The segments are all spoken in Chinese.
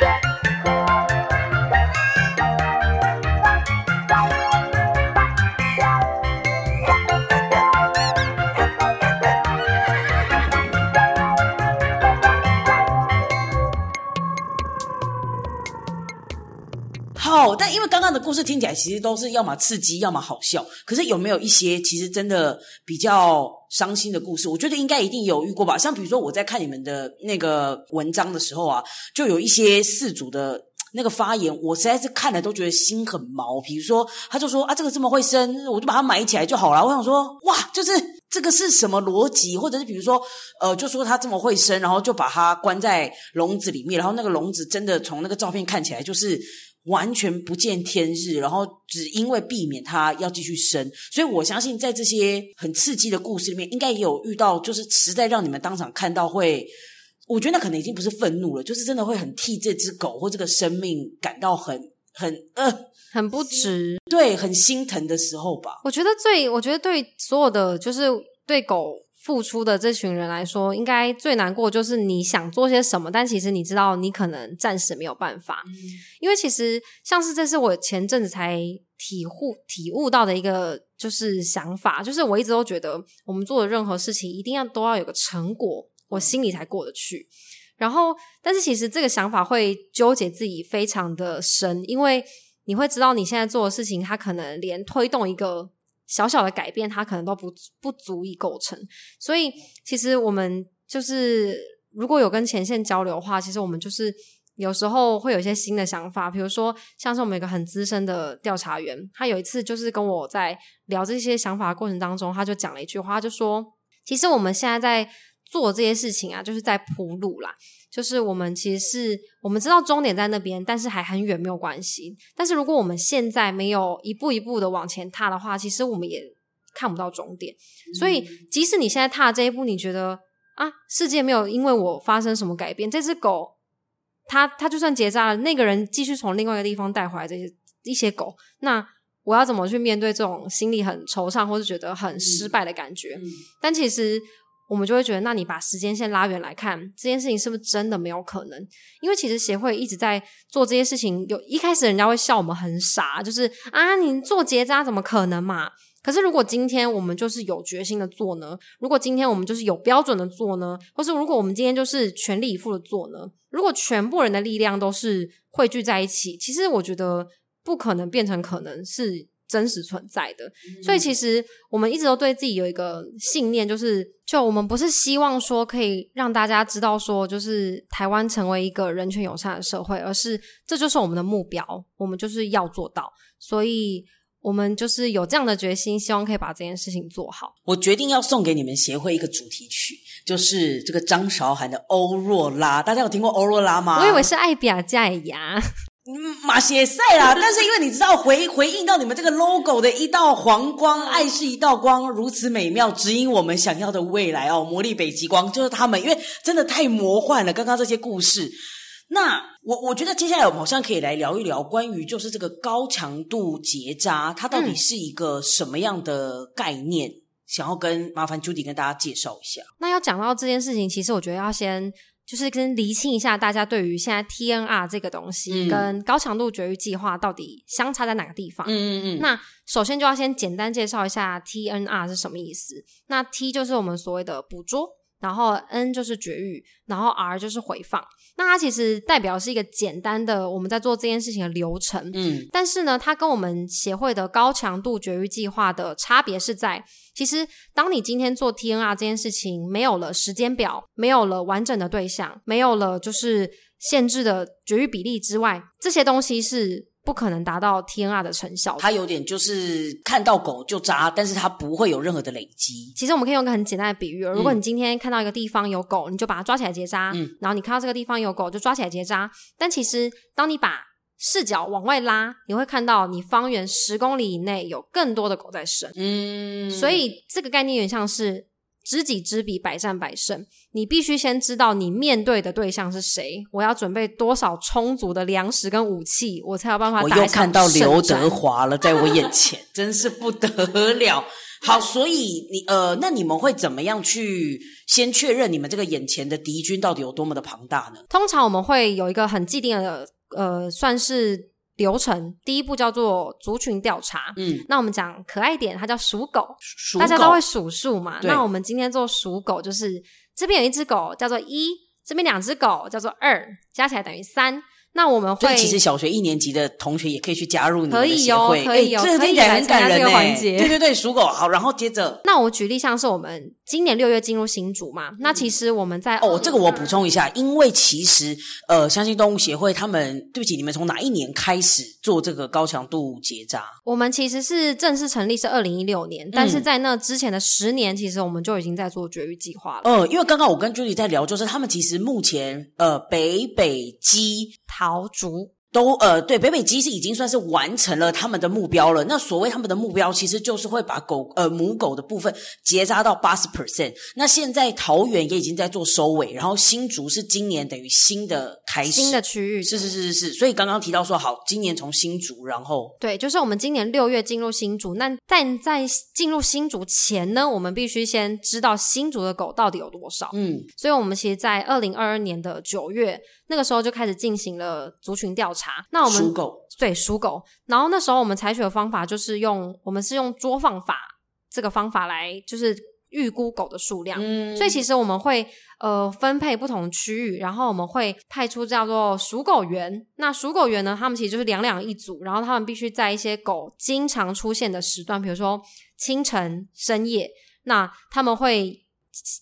Yeah. 但因为刚刚的故事听起来其实都是要么刺激，要么好笑。可是有没有一些其实真的比较伤心的故事？我觉得应该一定有遇过吧。像比如说我在看你们的那个文章的时候啊，就有一些事主的那个发言，我实在是看了都觉得心很毛。比如说，他就说啊，这个这么会生，我就把它买起来就好了。我想说，哇，就是这个是什么逻辑？或者是比如说，呃，就说它这么会生，然后就把它关在笼子里面，然后那个笼子真的从那个照片看起来就是。完全不见天日，然后只因为避免他要继续生，所以我相信在这些很刺激的故事里面，应该也有遇到，就是实在让你们当场看到会，我觉得那可能已经不是愤怒了，就是真的会很替这只狗或这个生命感到很很呃很不值，对，很心疼的时候吧。我觉得最，我觉得对所有的就是对狗。付出的这群人来说，应该最难过就是你想做些什么，但其实你知道你可能暂时没有办法，嗯、因为其实像是这是我前阵子才体悟体悟到的一个就是想法，就是我一直都觉得我们做的任何事情一定要都要有个成果，我心里才过得去。然后，但是其实这个想法会纠结自己非常的深，因为你会知道你现在做的事情，它可能连推动一个。小小的改变，它可能都不不足以构成。所以，其实我们就是如果有跟前线交流的话，其实我们就是有时候会有一些新的想法。比如说，像是我们一个很资深的调查员，他有一次就是跟我在聊这些想法的过程当中，他就讲了一句话，就说：“其实我们现在在做这些事情啊，就是在铺路啦。”就是我们其实是我们知道终点在那边，但是还很远，没有关系。但是如果我们现在没有一步一步的往前踏的话，其实我们也看不到终点。嗯。所以，即使你现在踏这一步，你觉得啊，世界没有因为我发生什么改变，这只狗它它就算结扎了，那个人继续从另外一个地方带回来这些一些狗，那我要怎么去面对这种心里很惆怅或是觉得很失败的感觉？嗯。但其实。我们就会觉得，那你把时间线拉远来看，这件事情是不是真的没有可能？因为其实协会一直在做这些事情，有一开始人家会笑我们很傻，就是啊，你做结扎怎么可能嘛？可是如果今天我们就是有决心的做呢？如果今天我们就是有标准的做呢？或是如果我们今天就是全力以赴的做呢？如果全部人的力量都是汇聚在一起，其实我觉得不可能变成可能是。真实存在的，所以其实我们一直都对自己有一个信念，就是就我们不是希望说可以让大家知道说，就是台湾成为一个人权友善的社会，而是这就是我们的目标，我们就是要做到，所以我们就是有这样的决心，希望可以把这件事情做好。我决定要送给你们协会一个主题曲，就是这个张韶涵的《欧若拉》，大家有听过欧若拉吗？我以为是爱拼才会赢。马歇赛啦，但是因为你知道回回应到你们这个 logo 的一道黄光，爱是一道光，如此美妙，指引我们想要的未来哦。魔力北极光就是他们，因为真的太魔幻了。刚刚这些故事，那我我觉得接下来我们好像可以来聊一聊关于就是这个高强度结扎，它到底是一个什么样的概念？嗯、想要跟麻烦 Judy 跟大家介绍一下。那要讲到这件事情，其实我觉得要先。就是跟厘清一下，大家对于现在 TNR 这个东西跟高强度绝育计划到底相差在哪个地方？嗯嗯嗯。那首先就要先简单介绍一下 TNR 是什么意思。那 T 就是我们所谓的捕捉。然后 N 就是绝育，然后 R 就是回放。那它其实代表是一个简单的我们在做这件事情的流程。嗯，但是呢，它跟我们协会的高强度绝育计划的差别是在，其实当你今天做 TNR 这件事情，没有了时间表，没有了完整的对象，没有了就是限制的绝育比例之外，这些东西是。不可能达到 TNR 的成效，它有点就是看到狗就扎，但是它不会有任何的累积。其实我们可以用一个很简单的比喻，如果你今天看到一个地方有狗，你就把它抓起来结扎，嗯，然后你看到这个地方有狗，就抓起来结扎。但其实当你把视角往外拉，你会看到你方圆十公里以内有更多的狗在生，嗯，所以这个概念有点像是。知己知彼，百战百胜。你必须先知道你面对的对象是谁，我要准备多少充足的粮食跟武器，我才有办法打。我又看到刘德华了，在我眼前，真是不得了。好，所以你呃，那你们会怎么样去先确认你们这个眼前的敌军到底有多么的庞大呢？通常我们会有一个很既定的呃，算是。流程第一步叫做族群调查，嗯，那我们讲可爱点，它叫数狗，大家都会数数嘛。那我们今天做数狗，就是这边有一只狗叫做一，这边两只狗叫做二，加起来等于三。那我们会，其实小学一年级的同学也可以去加入你们的协会，可以哦，可以哦，这个听起来很感人诶。对对对，属狗好，然后接着，那我举例，像是我们今年六月进入新竹嘛，那其实我们在哦，这个我补充一下，因为其实呃，相信动物协会他们，对不起，你们从哪一年开始做这个高强度结扎？我们其实是正式成立是二零一六年，但是在那之前的十年，其实我们就已经在做绝育计划了。嗯，因为刚刚我跟 Judy 在聊，就是他们其实目前呃，北北基。桃竹都呃，对，北北基是已经算是完成了他们的目标了。那所谓他们的目标，其实就是会把狗呃母狗的部分结扎到八十 percent。那现在桃园也已经在做收尾，然后新竹是今年等于新的开始，新的区域，是是是是是。所以刚刚提到说，好，今年从新竹，然后对，就是我们今年六月进入新竹。那但在进入新竹前呢，我们必须先知道新竹的狗到底有多少。嗯，所以我们其实，在二零二二年的九月。那个时候就开始进行了族群调查。那我们属狗，对，属狗。然后那时候我们采取的方法就是用，我们是用捉放法这个方法来，就是预估狗的数量。嗯，所以其实我们会呃分配不同区域，然后我们会派出叫做属狗员。那属狗员呢，他们其实就是两两一组，然后他们必须在一些狗经常出现的时段，比如说清晨、深夜，那他们会。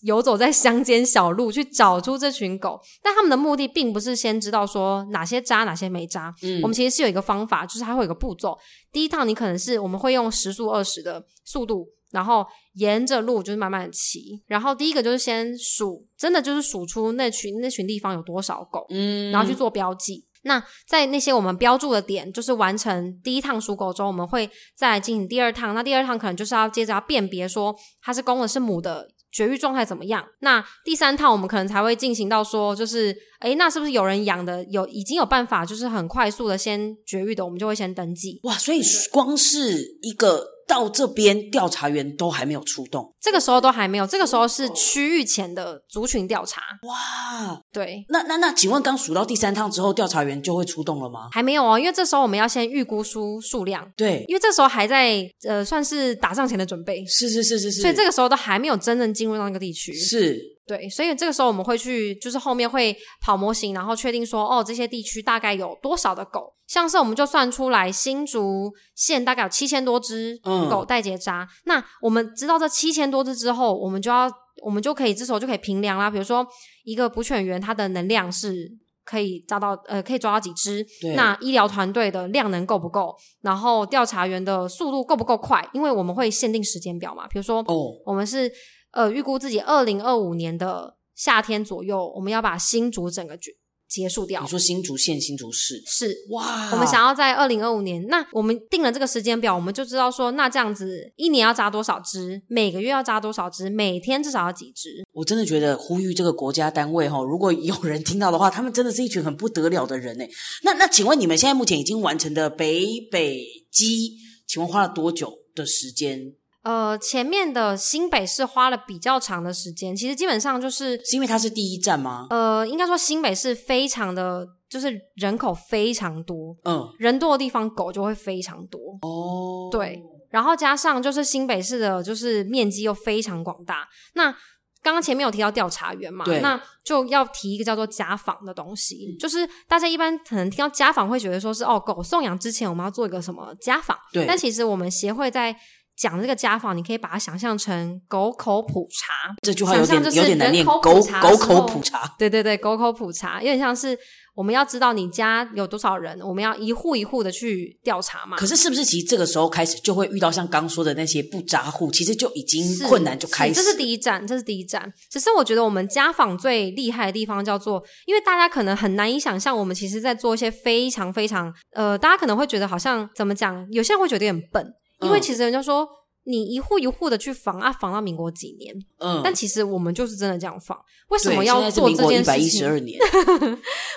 游走在乡间小路去找出这群狗，但他们的目的并不是先知道说哪些扎哪些没扎。嗯，我们其实是有一个方法，就是它会有一个步骤。第一趟你可能是我们会用时速二十的速度，然后沿着路就是慢慢的骑。然后第一个就是先数，真的就是数出那群那群地方有多少狗，嗯，然后去做标记。那在那些我们标注的点，就是完成第一趟数狗之后，我们会再来进行第二趟。那第二趟可能就是要接着要辨别说它是公的是母的。绝育状态怎么样？那第三套我们可能才会进行到说，就是，诶，那是不是有人养的有已经有办法，就是很快速的先绝育的，我们就会先登记。哇，所以光是一个。到这边调查员都还没有出动，这个时候都还没有，这个时候是区域前的族群调查。哇，对，那那那，请问刚数到第三趟之后，调查员就会出动了吗？还没有哦，因为这时候我们要先预估出数量。对，因为这时候还在呃，算是打仗前的准备。是是是是是，所以这个时候都还没有真正进入到那个地区。是。对，所以这个时候我们会去，就是后面会跑模型，然后确定说，哦，这些地区大概有多少的狗。像是我们就算出来，新竹县大概有七千多只狗带结扎。嗯。那我们知道这七千多只之后，我们就要，我们就可以这时候就可以评量啦。比如说，一个捕犬员他的能量是可以抓到，呃，可以抓到几只？那医疗团队的量能够不够？然后调查员的速度够不够快？因为我们会限定时间表嘛。比如说，哦，我们是。呃，预估自己二零二五年的夏天左右，我们要把新竹整个结结束掉。你说新竹县、新竹市是哇？我们想要在二零二五年，那我们定了这个时间表，我们就知道说，那这样子一年要扎多少只，每个月要扎多少只，每天至少要几只。我真的觉得呼吁这个国家单位哈，如果有人听到的话，他们真的是一群很不得了的人哎。那那，请问你们现在目前已经完成的北北基，请问花了多久的时间？呃，前面的新北市花了比较长的时间，其实基本上就是是因为它是第一站吗？呃，应该说新北市非常的，就是人口非常多，嗯，人多的地方狗就会非常多哦，对，然后加上就是新北市的，就是面积又非常广大。那刚刚前面有提到调查员嘛，那就要提一个叫做家访的东西，嗯，就是大家一般可能听到家访会觉得说是哦，狗送养之前我们要做一个什么家访，对，但其实我们协会在讲这个家访，你可以把它想象成狗口普查。这句话有点有点难念。狗狗口普查，对对对，狗口普查，有点像是我们要知道你家有多少人，我们要一户一户的去调查嘛。可是是不是其实这个时候开始就会遇到像刚说的那些不扎户，其实就已经困难就开始。这是第一站，这是第一站。只是我觉得我们家访最厉害的地方叫做，因为大家可能很难以想象，我们其实在做一些非常非常呃，大家可能会觉得好像怎么讲，有些人会觉得有点笨。因为其实人家说，你一户一户的去防啊，防到民国几年？嗯，但其实我们就是真的这样防。为什么要做这件事情？一百一十二 年，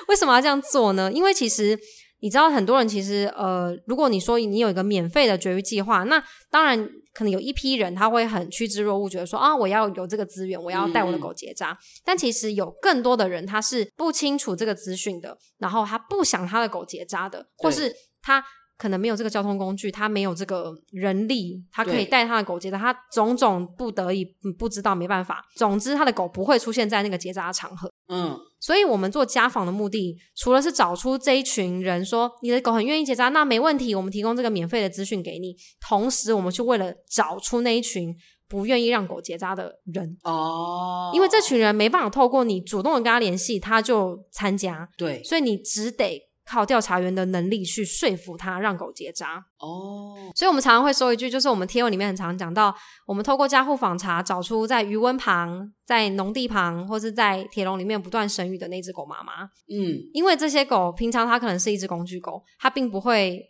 为什么要这样做呢？因为其实。你知道很多人其实呃，如果你说你有一个免费的绝育计划，那当然可能有一批人他会很趋之若鹜，觉得说啊，我要有这个资源，我要带我的狗结扎。嗯、但其实有更多的人他是不清楚这个资讯的，然后他不想他的狗结扎的，或是他。可能没有这个交通工具，他没有这个人力，他可以带他的狗结扎，他种种不得已不知道没办法。总之，他的狗不会出现在那个结扎的场合。嗯，所以我们做家访的目的，除了是找出这一群人说你的狗很愿意结扎，那没问题，我们提供这个免费的资讯给你。同时，我们去为了找出那一群不愿意让狗结扎的人哦，因为这群人没办法透过你主动的跟他联系，他就参加。对，所以你只得。靠调查员的能力去说服他让狗结扎哦，所以我们常常会说一句，就是我们贴文里面很常讲到，我们透过家户访查找出在鱼温旁、在农地旁或是在铁笼里面不断生育的那只狗妈妈。嗯，因为这些狗平常它可能是一只工具狗，它并不会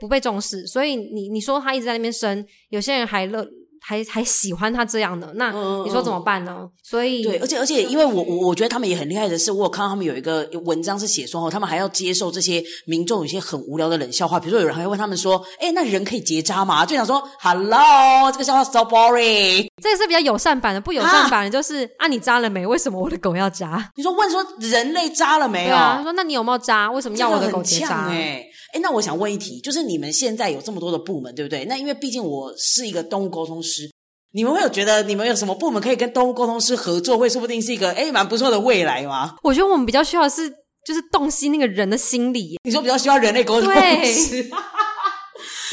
不被重视，所以你你说它一直在那边生，有些人还乐。还还喜欢他这样的，那你说怎么办呢？嗯、所以对，而且而且，因为我我我觉得他们也很厉害的是，我有看到他们有一个文章是写说，他们还要接受这些民众有些很无聊的冷笑话，比如说有人还会问他们说，哎，那人可以结扎吗？就想说，Hello，这个笑话 so boring。这个是比较友善版的，不友善版的就是啊，啊，你扎了没？为什么我的狗要扎？你说问说人类扎了没有？对啊，他说那你有没有扎？为什么要我的狗结扎？哎。哎，那我想问一题，就是你们现在有这么多的部门，对不对？那因为毕竟我是一个动物沟通师，你们会有觉得你们有什么部门可以跟动物沟通师合作，会说不定是一个哎蛮不错的未来吗？我觉得我们比较需要的是，就是洞悉那个人的心理。你说比较需要人类沟通师？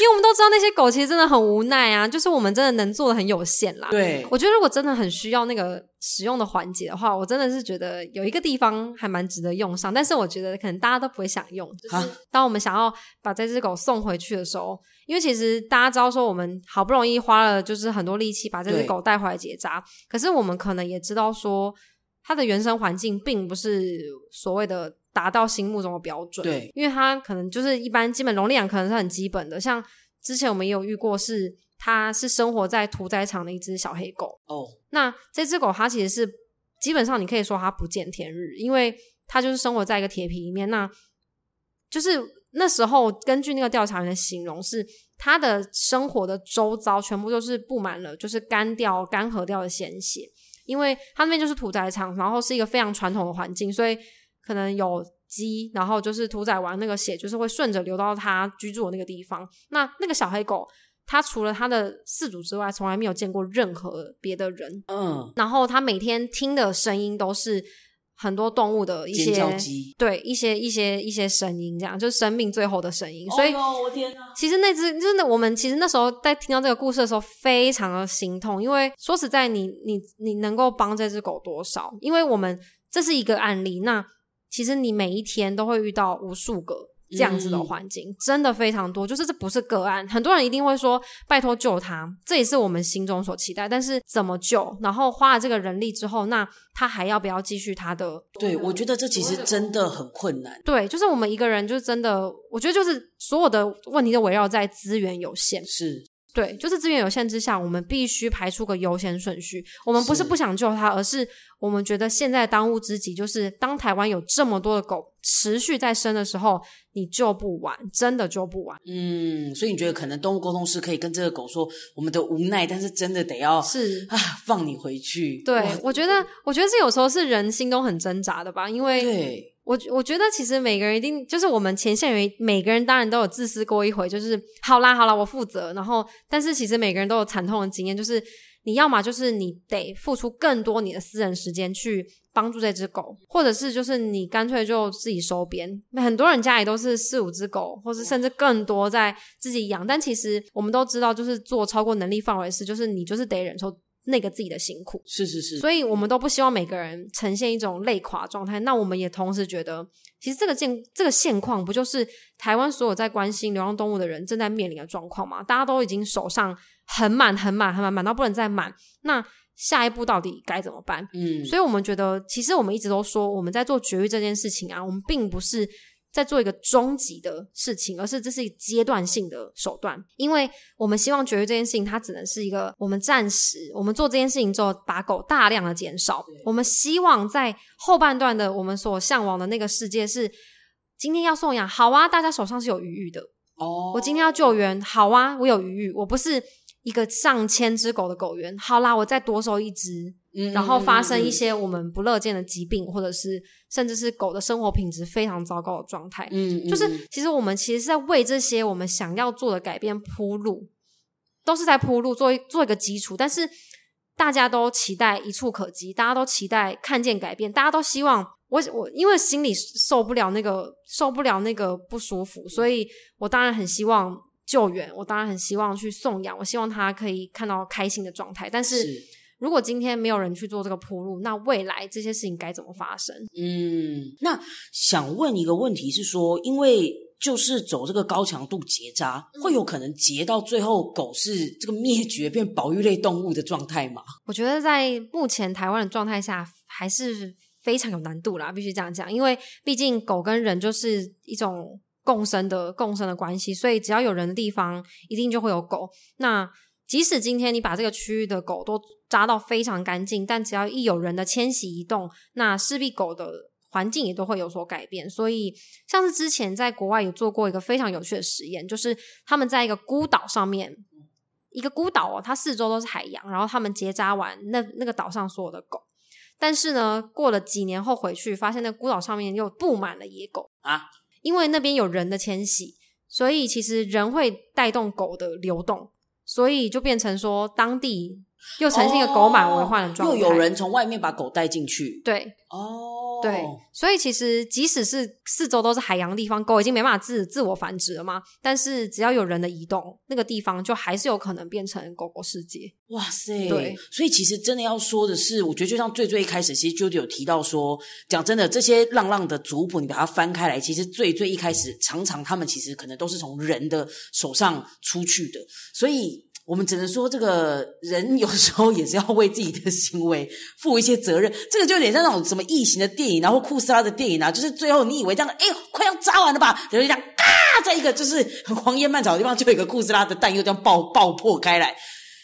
因为我们都知道那些狗其实真的很无奈啊，就是我们真的能做的很有限啦。对，我觉得如果真的很需要那个使用的环节的话，我真的是觉得有一个地方还蛮值得用上。但是我觉得可能大家都不会想用，就是当我们想要把这只狗送回去的时候，因为其实大家知道说我们好不容易花了就是很多力气把这只狗带回来结扎，可是我们可能也知道说它的原生环境并不是所谓的。达到心目中的标准，对，因为它可能就是一般基本笼领养可能是很基本的，像之前我们也有遇过是，它是生活在屠宰场的一只小黑狗哦。那这只狗它其实是基本上你可以说它不见天日，因为它就是生活在一个铁皮里面。那就是那时候根据那个调查员的形容是，它的生活的周遭全部都是布满了就是干掉干涸掉的鲜血，因为它那边就是屠宰场，然后是一个非常传统的环境，所以。可能有鸡，然后就是屠宰完那个血，就是会顺着流到它居住的那个地方。那那个小黑狗，它除了它的饲主之外，从来没有见过任何别的人。嗯，然后它每天听的声音都是很多动物的一些，鸡。对，一些一些一些声音，这样就是生命最后的声音。所以，哦、我天哪！其实那只真的，我们其实那时候在听到这个故事的时候，非常的心痛，因为说实在你，你你你能够帮这只狗多少？因为我们这是一个案例，那。其实你每一天都会遇到无数个这样子的环境，嗯，真的非常多。就是这不是个案，很多人一定会说拜托救他，这也是我们心中所期待。但是怎么救？然后花了这个人力之后，那他还要不要继续他的？对，我觉得这其实真的很困难。对，就是我们一个人，就是真的，我觉得就是所有的问题都围绕在资源有限。是。对，就是资源有限之下，我们必须排出个优先顺序。我们不是不想救它，而是我们觉得现在当务之急就是，当台湾有这么多的狗持续在生的时候，你救不完，真的救不完。嗯，所以你觉得可能动物沟通师可以跟这个狗说我们的无奈，但是真的得要是啊，放你回去。对，我觉得，我觉得这有时候是人心中很挣扎的吧，因为对。我我觉得其实每个人一定就是我们前线员，每个人当然都有自私过一回，就是好啦好啦，我负责。然后，但是其实每个人都有惨痛的经验，就是你要么就是你得付出更多你的私人时间去帮助这只狗，或者是就是你干脆就自己收编。很多人家里都是四五只狗，或是甚至更多在自己养，但其实我们都知道，就是做超过能力范围的事，就是你就是得忍受。那个自己的辛苦是是是，所以我们都不希望每个人呈现一种累垮状态。那我们也同时觉得，其实这个现这个现况，不就是台湾所有在关心流浪动物的人正在面临的状况吗？大家都已经手上很满、很满、很满，满到不能再满。那下一步到底该怎么办？嗯，所以我们觉得，其实我们一直都说，我们在做绝育这件事情啊，我们并不是在做一个终极的事情，而是这是一个阶段性的手段。因为我们希望绝育这件事情，它只能是一个我们暂时我们做这件事情之后，把狗大量的减少。我们希望在后半段的我们所向往的那个世界是，今天要送养，好啊，大家手上是有余裕的哦。我今天要救援，好啊，我有余裕，我不是一个上千只狗的狗园，好啦，我再多收一只。嗯，然后发生一些我们不乐见的疾病，或者是甚至是狗的生活品质非常糟糕的状态。嗯，就是其实我们其实是在为这些我们想要做的改变铺路，都是在铺路，做做一个基础。但是大家都期待一触可及，大家都期待看见改变，大家都希望我我因为心里受不了那个受不了那个不舒服，所以我当然很希望救援，我当然很希望去送养，我希望他可以看到开心的状态，但是。是如果今天没有人去做这个铺路，那未来这些事情该怎么发生？嗯，那想问一个问题是说，因为就是走这个高强度结扎，嗯、会有可能结到最后狗是这个灭绝变保育类动物的状态吗？我觉得在目前台湾的状态下，还是非常有难度啦，必须这样讲，因为毕竟狗跟人就是一种共生的共生的关系，所以只要有人的地方，一定就会有狗。那即使今天你把这个区域的狗都扎到非常干净，但只要一有人的迁徙移动，那势必狗的环境也都会有所改变。所以，像是之前在国外有做过一个非常有趣的实验，就是他们在一个孤岛上面，一个孤岛哦，它四周都是海洋，然后他们结扎完那那个岛上所有的狗，但是呢，过了几年后回去，发现那孤岛上面又布满了野狗啊，因为那边有人的迁徙，所以其实人会带动狗的流动。所以就变成说，当地又呈现一个狗满为患的状态，又有人从外面把狗带进去。对，哦，对，所以其实即使是四周都是海洋的地方，狗已经没办法自自我繁殖了嘛。但是只要有人的移动，那个地方就还是有可能变成狗狗世界。哇塞！对，所以其实真的要说的是，我觉得就像最最一开始，其实 Judy 有提到说，讲真的，这些浪浪的族谱，你把它翻开来，其实最最一开始，常常他们其实可能都是从人的手上出去的，所以我们只能说，这个人有时候也是要为自己的行为负一些责任。这个就有点像那种什么异形的电影，然后库斯拉的电影啊，就是最后你以为这样，哎呦，快要扎完了吧？然后就这样，嘎，在一个就是很荒烟蔓草的地方，就有一个库斯拉的蛋又这样爆爆破开来。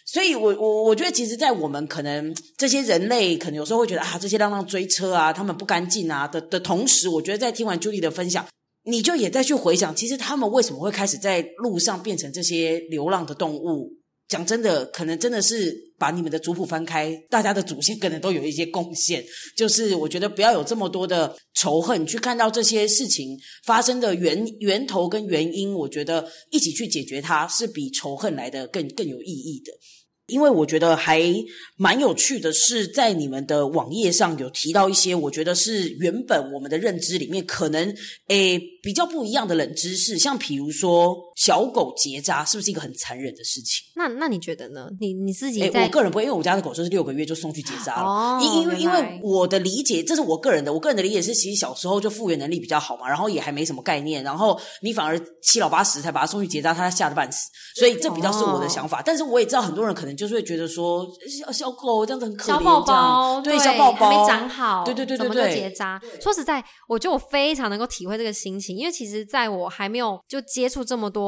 所以我，我我我觉得，其实，在我们可能这些人类，可能有时候会觉得啊，这些浪浪追车啊，他们不干净啊的的同时，我觉得在听完 Judy 的分享，你就也再去回想，其实他们为什么会开始在路上变成这些流浪的动物？讲真的，可能真的是把你们的族谱翻开，大家的祖先可能都有一些贡献。就是我觉得不要有这么多的仇恨，去看到这些事情发生的源源头跟原因，我觉得一起去解决它是比仇恨来的更更有意义的。因为我觉得还蛮有趣的是，在你们的网页上有提到一些，我觉得是原本我们的认知里面可能诶比较不一样的冷知识，像比如说小狗结扎是不是一个很残忍的事情？那那你觉得呢？你你自己在，我个人不会，因为我家的狗就是六个月就送去结扎了。因、哦、因为因为我的理解，这是我个人的，我个人的理解是，其实小时候就复原能力比较好嘛，然后也还没什么概念，然后你反而七老八十才把它送去结扎，它吓得半死，所以这比较是我的想法。哦、但是我也知道很多人可能。就是会觉得说小小狗这样子很可怜，小宝宝对，小宝宝没长好，对对对对对，怎么就结扎？说实在，我觉得我非常能够体会这个心情，因为其实在我还没有就接触这么多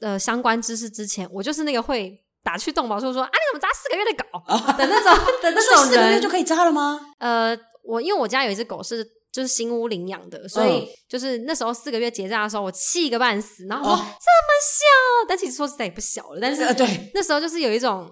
呃相关知识之前，我就是那个会打去动保处说啊，你怎么扎四个月的狗的那种 的那种人，四个月就可以扎了吗？呃，我因为我家有一只狗是就是新屋领养的，所以就是那时候四个月结扎的时候，我气个半死，然后说、哦、这么小，但其实说实在也不小了，但是、呃、对那时候就是有一种。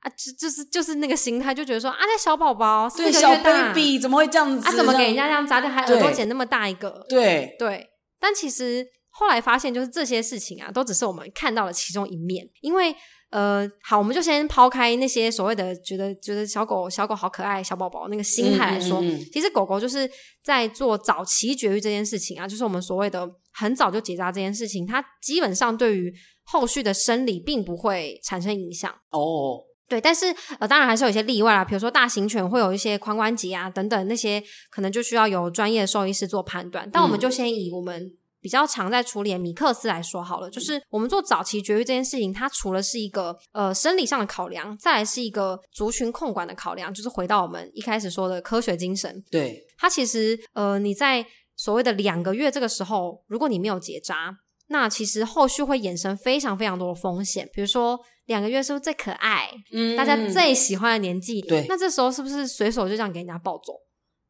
啊，就就是就是那个心态，就觉得说啊，那小宝宝四个月大，小 baby 怎么会这样子？啊，怎么给人家这样扎的？还耳朵剪那么大一个？对对。但其实后来发现，就是这些事情啊，都只是我们看到的其中一面。因为呃，好，我们就先抛开那些所谓的觉得觉得小狗小狗好可爱，小宝宝那个心态来说，嗯嗯嗯，其实狗狗就是在做早期绝育这件事情啊，就是我们所谓的很早就结扎这件事情，它基本上对于后续的生理并不会产生影响哦。对，但是呃，当然还是有一些例外啦，比如说大型犬会有一些髋关节啊等等那些，可能就需要有专业的兽医师做判断。但我们就先以我们比较常在处理的米克斯来说好了，就是我们做早期绝育这件事情，它除了是一个呃生理上的考量，再来是一个族群控管的考量，就是回到我们一开始说的科学精神。对，它其实呃你在所谓的两个月这个时候，如果你没有结扎，那其实后续会衍生非常非常多的风险，比如说两个月是不是最可爱，嗯，大家最喜欢的年纪，对，那这时候是不是随手就这样给人家抱走？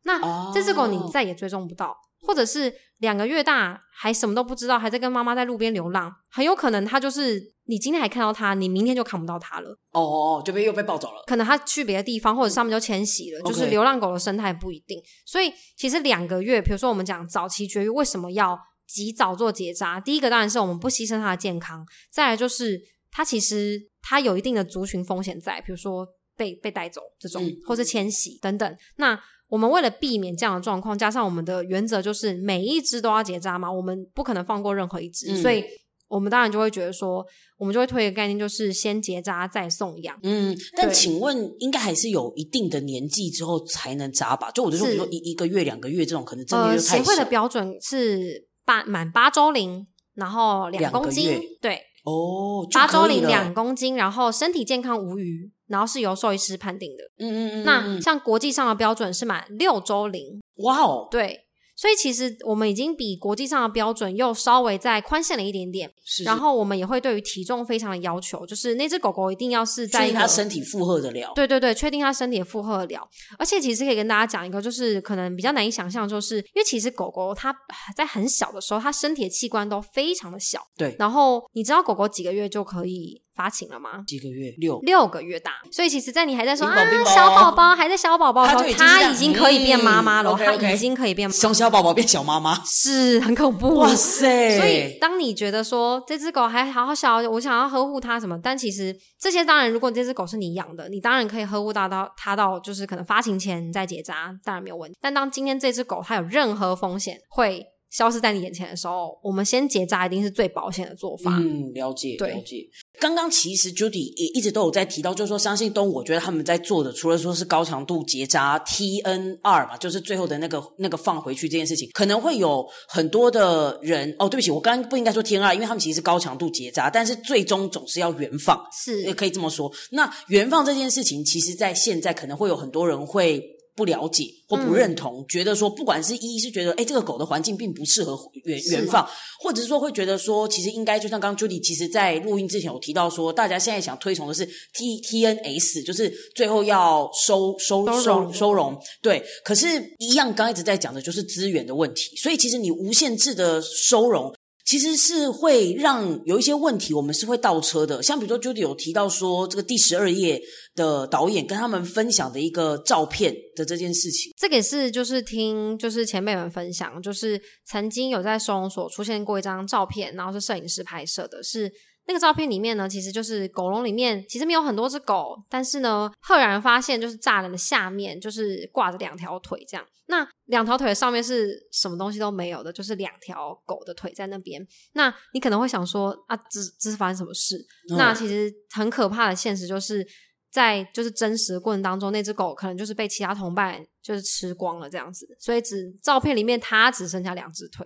那这只狗你再也追踪不到，哦、或者是两个月大还什么都不知道，还在跟妈妈在路边流浪，很有可能它就是你今天还看到它，你明天就看不到它了。哦哦，就被又被抱走了。可能它去别的地方，或者上面就迁徙了。嗯、就是流浪狗的生态不一定.所以其实两个月，比如说我们讲早期绝育，为什么要及早做结扎？第一个当然是我们不牺牲它的健康，再来就是它其实它有一定的族群风险在，比如说被被带走这种，嗯、或是迁徙等等。那我们为了避免这样的状况，加上我们的原则就是每一只都要结扎嘛，我们不可能放过任何一只，嗯、所以我们当然就会觉得说，我们就会推一个概念，就是先结扎再送养。嗯，但请问，应该还是有一定的年纪之后才能扎吧？就我就说，比如说一一个月、两个月这种，可能真的就太小。协会的标准是八满八周龄，然后两公斤，对。哦，八周龄两公斤，然后身体健康无虞，然后是由兽医师判定的。嗯嗯嗯。那像国际上的标准是满六周龄。哇哦，对。所以其实我们已经比国际上的标准又稍微再宽限了一点点，是是，然后我们也会对于体重非常的要求，就是那只狗狗一定要是在确定它身体负荷得了，对对对，确定它身体负荷得了。而且其实可以跟大家讲一个，就是可能比较难以想象，就是因为其实狗狗它在很小的时候，它身体的器官都非常的小，对。然后你知道狗狗几个月就可以发情了吗？几个月？六六个月大。所以其实，在你还在说啊小宝宝还在小宝宝的时候，它已经可以变妈妈了，它已经可以变从小宝宝变小妈妈，是很恐怖。哇塞！所以当你觉得说这只狗还好好小，我想要呵护它什么，但其实这些当然，如果这只狗是你养的，你当然可以呵护到到它到就是可能发情前你再结扎，当然没有问题。但当今天这只狗它有任何风险会。消失在你眼前的时候，我们先结扎一定是最保险的做法。嗯，了解，了解。刚刚其实 Judy 也一直都有在提到，就是说相信动物，我觉得他们在做的，除了说是高强度结扎 TNR 嘛，就是最后的那个那个放回去这件事情，可能会有很多的人哦，对不起，我刚刚不应该说 TNR，因为他们其实是高强度结扎，但是最终总是要原放，是也可以这么说。那原放这件事情，其实在现在可能会有很多人会。不了解或不认同，嗯、觉得说，不管是一是觉得，哎，这个狗的环境并不适合原原放，或者是说会觉得说，其实应该就像刚刚 Judy 其实在录音之前有提到说，大家现在想推崇的是 T T N S，就是最后要收收收收，收容，对。可是，一样刚一直在讲的就是资源的问题，所以其实你无限制的收容。其实是会让有一些问题，我们是会倒车的。像比如说，Judy 有提到说，这个第十二页的导演跟他们分享的一个照片的这件事情，这个也是就是听就是前辈们分享，就是曾经有在收容所出现过一张照片，然后是摄影师拍摄的，是。那个照片里面呢，其实就是狗笼里面其实没有很多只狗，但是呢，赫然发现就是栅栏的下面就是挂着两条腿这样。那两条腿上面是什么东西都没有的，就是两条狗的腿在那边。那你可能会想说啊，这这是发生什么事？嗯、那其实很可怕的现实就是在就是真实的过程当中，那只狗可能就是被其他同伴就是吃光了这样子，所以只照片里面它只剩下两只腿。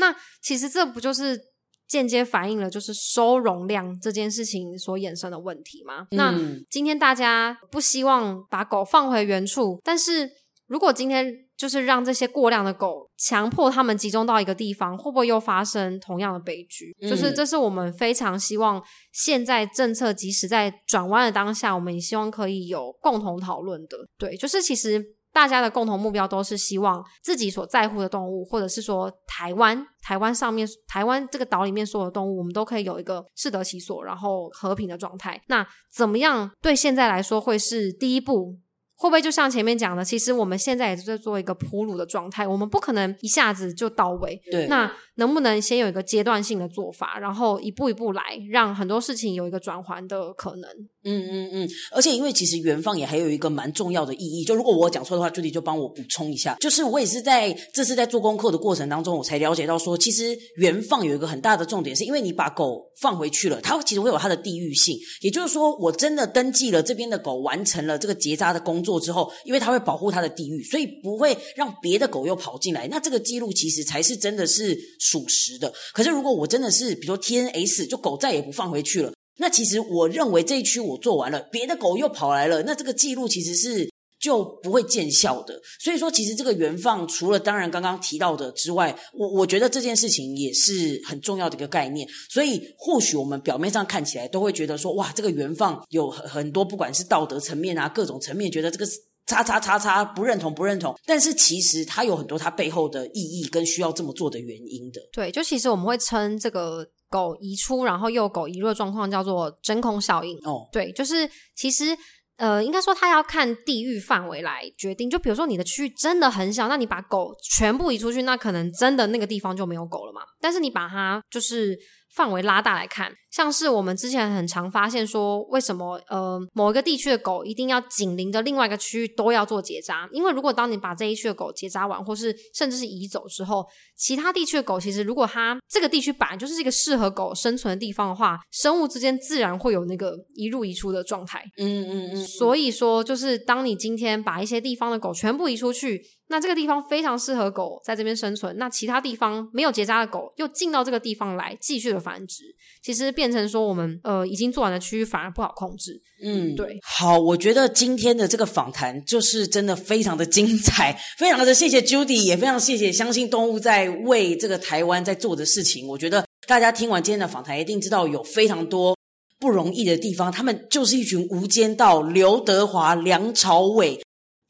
那其实这不就是？间接反映了就是收容量这件事情所衍生的问题嘛？嗯、那今天大家不希望把狗放回原处，但是如果今天就是让这些过量的狗强迫他们集中到一个地方，会不会又发生同样的悲剧？嗯、就是这是我们非常希望现在政策即使在转弯的当下，我们也希望可以有共同讨论的。对，就是其实。大家的共同目标都是希望自己所在乎的动物，或者是说台湾，台湾上面，台湾这个岛里面所有的动物，我们都可以有一个适得其所，然后和平的状态。那怎么样对现在来说会是第一步？会不会就像前面讲的，其实我们现在也是在做一个铺路的状态，我们不可能一下子就到位。对，那能不能先有一个阶段性的做法，然后一步一步来，让很多事情有一个转换的可能？嗯嗯嗯。而且因为其实原放也还有一个蛮重要的意义，就如果我讲错的话朱迪就帮我补充一下。就是我也是在这次在做功课的过程当中，我才了解到说，其实原放有一个很大的重点，是因为你把狗放回去了，它其实会有它的地域性，也就是说，我真的登记了这边的狗完成了这个结扎的工作。之后，因为它会保护它的地域，所以不会让别的狗又跑进来。那这个记录其实才是真的是属实的。可是如果我真的是，比如说 TNS，就狗再也不放回去了，那其实我认为这一区我做完了，别的狗又跑来了，那这个记录其实是。就不会见效的。所以说，其实这个原放除了当然刚刚提到的之外，我我觉得这件事情也是很重要的一个概念。所以或许我们表面上看起来都会觉得说，哇，这个原放有很很多不管是道德层面啊，各种层面，觉得这个叉叉叉叉不认同不认同。但是其实它有很多它背后的意义跟需要这么做的原因的。对，就其实我们会称这个狗移出，然后又狗移入的状况叫做真空效应。哦，对，就是其实。呃，应该说它要看地域范围来决定。就比如说你的区域真的很小，那你把狗全部移出去，那可能真的那个地方就没有狗了嘛。但是你把它就是。范围拉大来看，像是我们之前很常发现说，为什么呃某一个地区的狗一定要紧邻着另外一个区域都要做结扎？因为如果当你把这一区的狗结扎完，或是甚至是移走之后，其他地区的狗其实如果它这个地区本来就是一个适合狗生存的地方的话，生物之间自然会有那个移入移出的状态。嗯嗯嗯。所以说，就是当你今天把一些地方的狗全部移出去。那这个地方非常适合狗在这边生存，那其他地方没有结扎的狗又进到这个地方来继续的繁殖，其实变成说我们呃已经做完的区域反而不好控制。嗯，对。好，我觉得今天的这个访谈就是真的非常的精彩，非常的谢谢 Judy，也非常谢谢相信动物在为这个台湾在做的事情。我觉得大家听完今天的访谈，一定知道有非常多不容易的地方，他们就是一群无间道，刘德华、梁朝伟。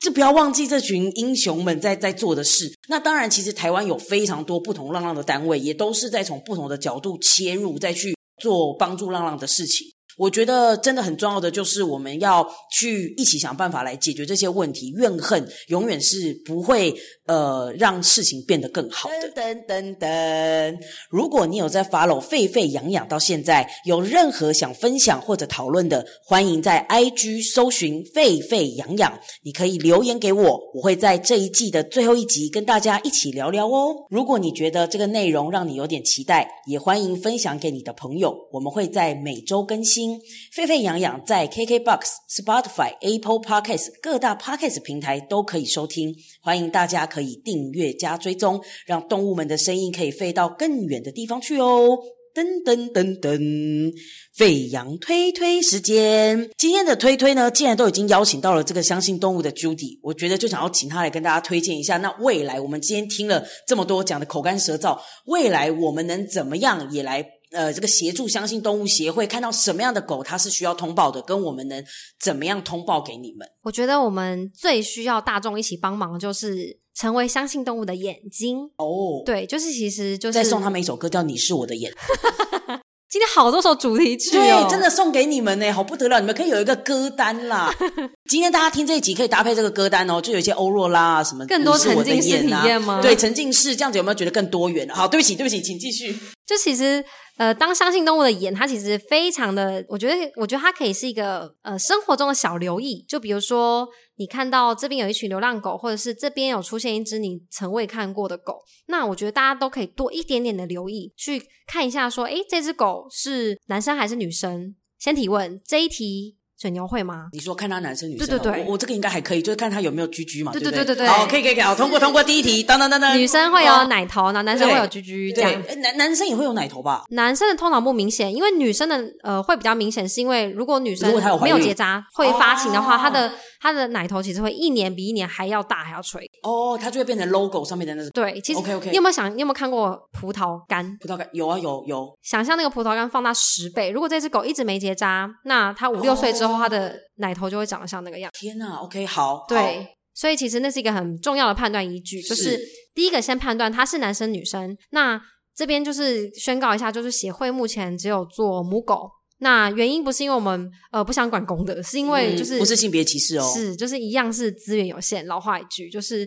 就不要忘记这群英雄们在在做的事。那当然，其实台湾有非常多不同浪浪的单位，也都是在从不同的角度切入，再去做帮助浪浪的事情。我觉得真的很重要的就是我们要去一起想办法来解决这些问题。怨恨永远是不会呃让事情变得更好的。噔噔噔噔！如果你有在 follow 沸沸扬扬到现在，有任何想分享或者讨论的，欢迎在 IG 搜寻沸沸扬扬，你可以留言给我，我会在这一季的最后一集跟大家一起聊聊哦。如果你觉得这个内容让你有点期待，也欢迎分享给你的朋友。我们会在每周更新。沸沸扬扬在 KKBOX、Spotify、Apple Podcasts 各大 Podcast 平台都可以收听，欢迎大家可以订阅加追踪，让动物们的声音可以飞到更远的地方去哦！噔噔噔噔，吠扬推推时间，今天的推推呢，既然都已经邀请到了这个相信动物的 Judy，我觉得就想要请他来跟大家推荐一下。那未来我们今天听了这么多讲的口干舌燥，未来我们能怎么样也来？呃，这个协助相信动物协会看到什么样的狗，它是需要通报的，跟我们能怎么样通报给你们？我觉得我们最需要大众一起帮忙，就是成为相信动物的眼睛哦。对，就是其实就是再送他们一首歌，叫《你是我的眼》。今天好多首主题曲哦，对，真的送给你们呢，好不得了！你们可以有一个歌单啦。今天大家听这一集可以搭配这个歌单哦，就有一些欧若拉啊什么，更多沉浸式体验吗？对，沉浸式这样子有没有觉得更多元？好，对不起，对不起，请继续。就其实。呃，当相信动物的眼，它其实非常的，我觉得，我觉得它可以是一个呃生活中的小留意。就比如说，你看到这边有一群流浪狗，或者是这边有出现一只你从未看过的狗，那我觉得大家都可以多一点点的留意，去看一下，说，诶，这只狗是男生还是女生？先提问这一题。水牛会吗？你说看他男生女生？对对对，我，我这个应该还可以，就是看他有没有居居嘛，对对对对对。好，可以可以可以，好，通过通过第一题，当当当当。女生会有奶头，那男生会有居居这样。男男生也会有奶头吧？男生的通常不明显，因为女生的呃会比较明显，是因为如果女生没有结扎会发情的话，她的。她的奶头其实会一年比一年还要大，还要垂哦，它就会变成 logo 上面的那个。对，其实 OK OK。你有没有想，你有没有看过葡萄干？葡萄干有啊，有有。想象那个葡萄干放大十倍，如果这只狗一直没结扎，那它五六岁之后，它的奶头就会长得像那个样。天哪，OK，好。对，好所以其实那是一个很重要的判断依据，就是，第一个先判断它是男生女生。那这边就是宣告一下，就是协会目前只有做母狗。那原因不是因为我们呃不想管公的，是因为就是、嗯、不是性别歧视哦，是就是一样是资源有限。老话一句，就是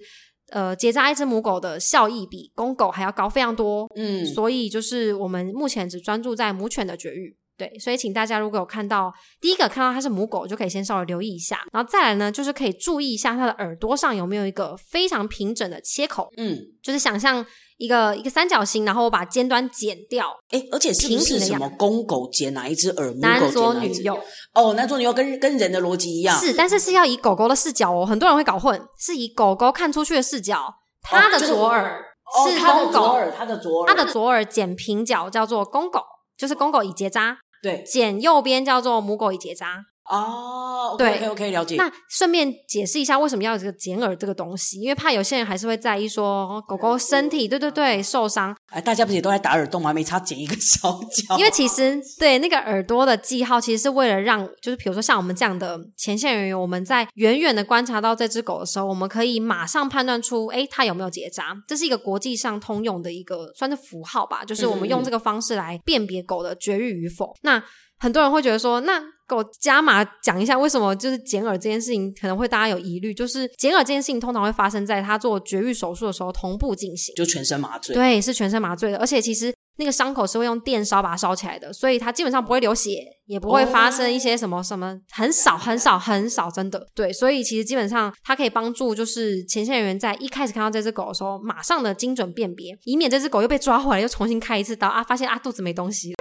呃结扎一只母狗的效益比公狗还要高非常多，嗯，所以就是我们目前只专注在母犬的绝育。对，所以请大家如果有看到第一个看到它是母狗，就可以先稍微留意一下，然后再来呢，就是可以注意一下它的耳朵上有没有一个非常平整的切口，嗯，就是想象。一个一个三角形，然后我把尖端剪掉。哎，而且是不是什么公狗剪哪一只耳？男左女右。哦，男左女右跟跟人的逻辑一样。是，但是是要以狗狗的视角哦，很多人会搞混，是以狗狗看出去的视角，它的左耳是公狗，它的左耳，它的左耳剪平角叫做公狗，就是公狗已结扎。对，剪右边叫做母狗已结扎。哦，对，OK OK，了解。那顺便解释一下为什么要有这个剪耳这个东西，因为怕有些人还是会在意说狗狗身体，对对对，受伤。哎，大家不是也都在打耳洞吗？没差剪一个小角。因为其实对那个耳朵的记号，其实是为了让，就是比如说像我们这样的前线人员，我们在远远的观察到这只狗的时候，我们可以马上判断出，哎，它有没有结扎。这是一个国际上通用的一个算是符号吧，就是我们用这个方式来辨别狗的绝育与否。那很多人会觉得说，那狗加码讲一下为什么就是剪耳这件事情可能会大家有疑虑，就是剪耳这件事情通常会发生在他做绝育手术的时候同步进行，就全身麻醉。对，是全身麻醉的，而且其实那个伤口是会用电烧把它烧起来的，所以它基本上不会流血，也不会发生一些什么什么，很少很少很少，真的。对，所以其实基本上它可以帮助就是前线人员在一开始看到这只狗的时候，马上的精准辨别，以免这只狗又被抓回来又重新开一次刀啊，发现啊肚子没东西。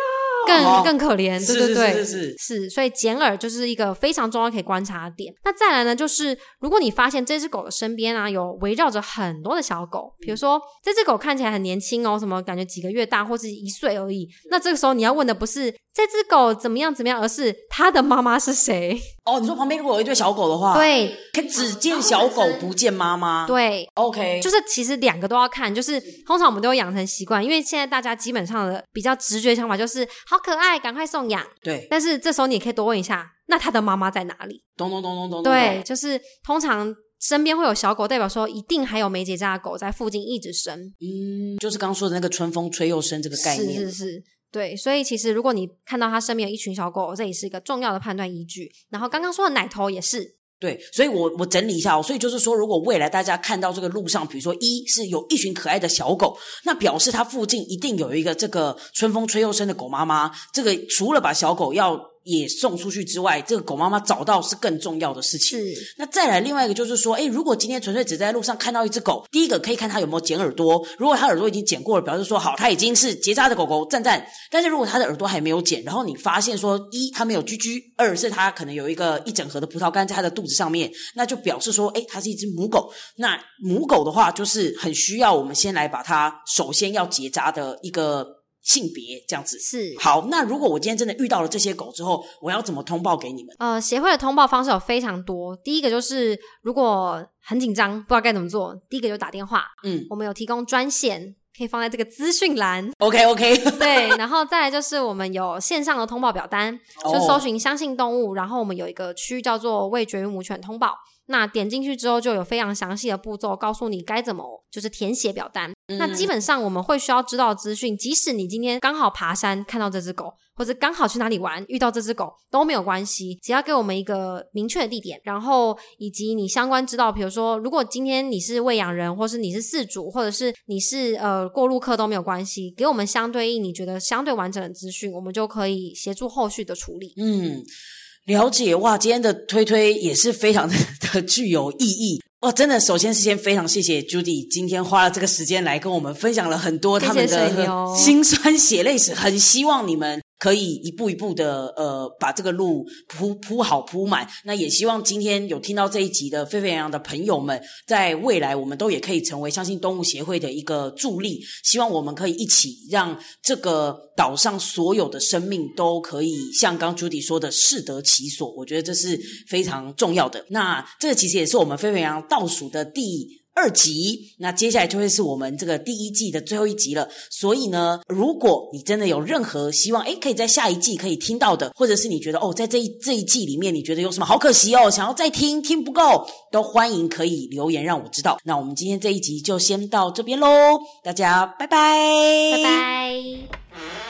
更、哦、更可怜，对对对，是是是，是，是，所以剪耳就是一个非常重要可以观察的点。那再来呢，就是如果你发现这只狗的身边啊有围绕着很多的小狗，比如说这只狗看起来很年轻哦，什么感觉几个月大或是一岁而已，那这个时候你要问的不是这只狗怎么样怎么样，而是它的妈妈是谁？哦，你说旁边如果有一对小狗的话，对，可以只见小狗不见妈妈，对，OK，就是其实两个都要看，就是通常我们都会养成习惯，因为现在大家基本上的比较直觉想法就是好可爱，赶快送养，对。但是这时候你也可以多问一下，那它的妈妈在哪里？咚咚咚咚咚，对，就是通常身边会有小狗，代表说一定还有梅姐家的狗在附近一直生，嗯，就是刚刚说的那个春风吹又生这个概念，是是是。对，所以其实如果你看到他身边有一群小狗，这也是一个重要的判断依据。然后刚刚说的奶头也是。对，所以我我整理一下哦，所以就是说，如果未来大家看到这个路上，比如说一是有一群可爱的小狗，那表示它附近一定有一个这个春风吹又生的狗妈妈。这个除了把小狗要。也送出去之外，这个狗妈妈找到是更重要的事情。是。那再来另外一个就是说，诶，如果今天纯粹只在路上看到一只狗，第一个可以看它有没有剪耳朵。如果它耳朵已经剪过了，表示说好，它已经是结扎的狗狗，赞赞。但是如果它的耳朵还没有剪，然后你发现说一它没有居居，二是它可能有一个一整盒的葡萄干在它的肚子上面，那就表示说，诶，它是一只母狗。那母狗的话，就是很需要我们先来把它首先要结扎的一个。性别这样子是好，那如果我今天真的遇到了这些狗之后，我要怎么通报给你们？呃，协会的通报方式有非常多。第一个就是如果很紧张，不知道该怎么做，第一个就打电话。嗯，我们有提供专线，可以放在这个资讯栏。OK OK，对，然后再来就是我们有线上的通报表单，就搜寻相信动物，然后我们有一个区叫做未绝育母犬通报。那点进去之后，就有非常详细的步骤，告诉你该怎么就是填写表单。嗯。那基本上我们会需要知道资讯，即使你今天刚好爬山看到这只狗，或者刚好去哪里玩遇到这只狗都没有关系，只要给我们一个明确的地点，然后以及你相关知道，比如说如果今天你是喂养人，或是你是饲主，或者是你是呃过路客都没有关系，给我们相对应你觉得相对完整的资讯，我们就可以协助后续的处理。嗯。了解哇，今天的推推也是非常的，的具有意义 哇！真的，首先是先非常谢谢 Judy 今天花了这个时间来跟我们分享了很多他们的辛酸血泪史，很希望你们。可以一步一步的呃把这个路铺铺好铺满，那也希望今天有听到这一集的沸沸扬扬的朋友们，在未来我们都也可以成为相信动物协会的一个助力，希望我们可以一起让这个岛上所有的生命都可以像刚 Judy 说的适得其所，我觉得这是非常重要的。那这个其实也是我们吠吠扬倒数的第二集，那接下来就会是我们这个第一季的最后一集了。所以呢，如果你真的有任何希望，诶，可以在下一季可以听到的，或者是你觉得哦，在这一这一季里面你觉得有什么好可惜哦，想要再听听不够，都欢迎可以留言让我知道。那我们今天这一集就先到这边喽，大家拜拜，拜拜。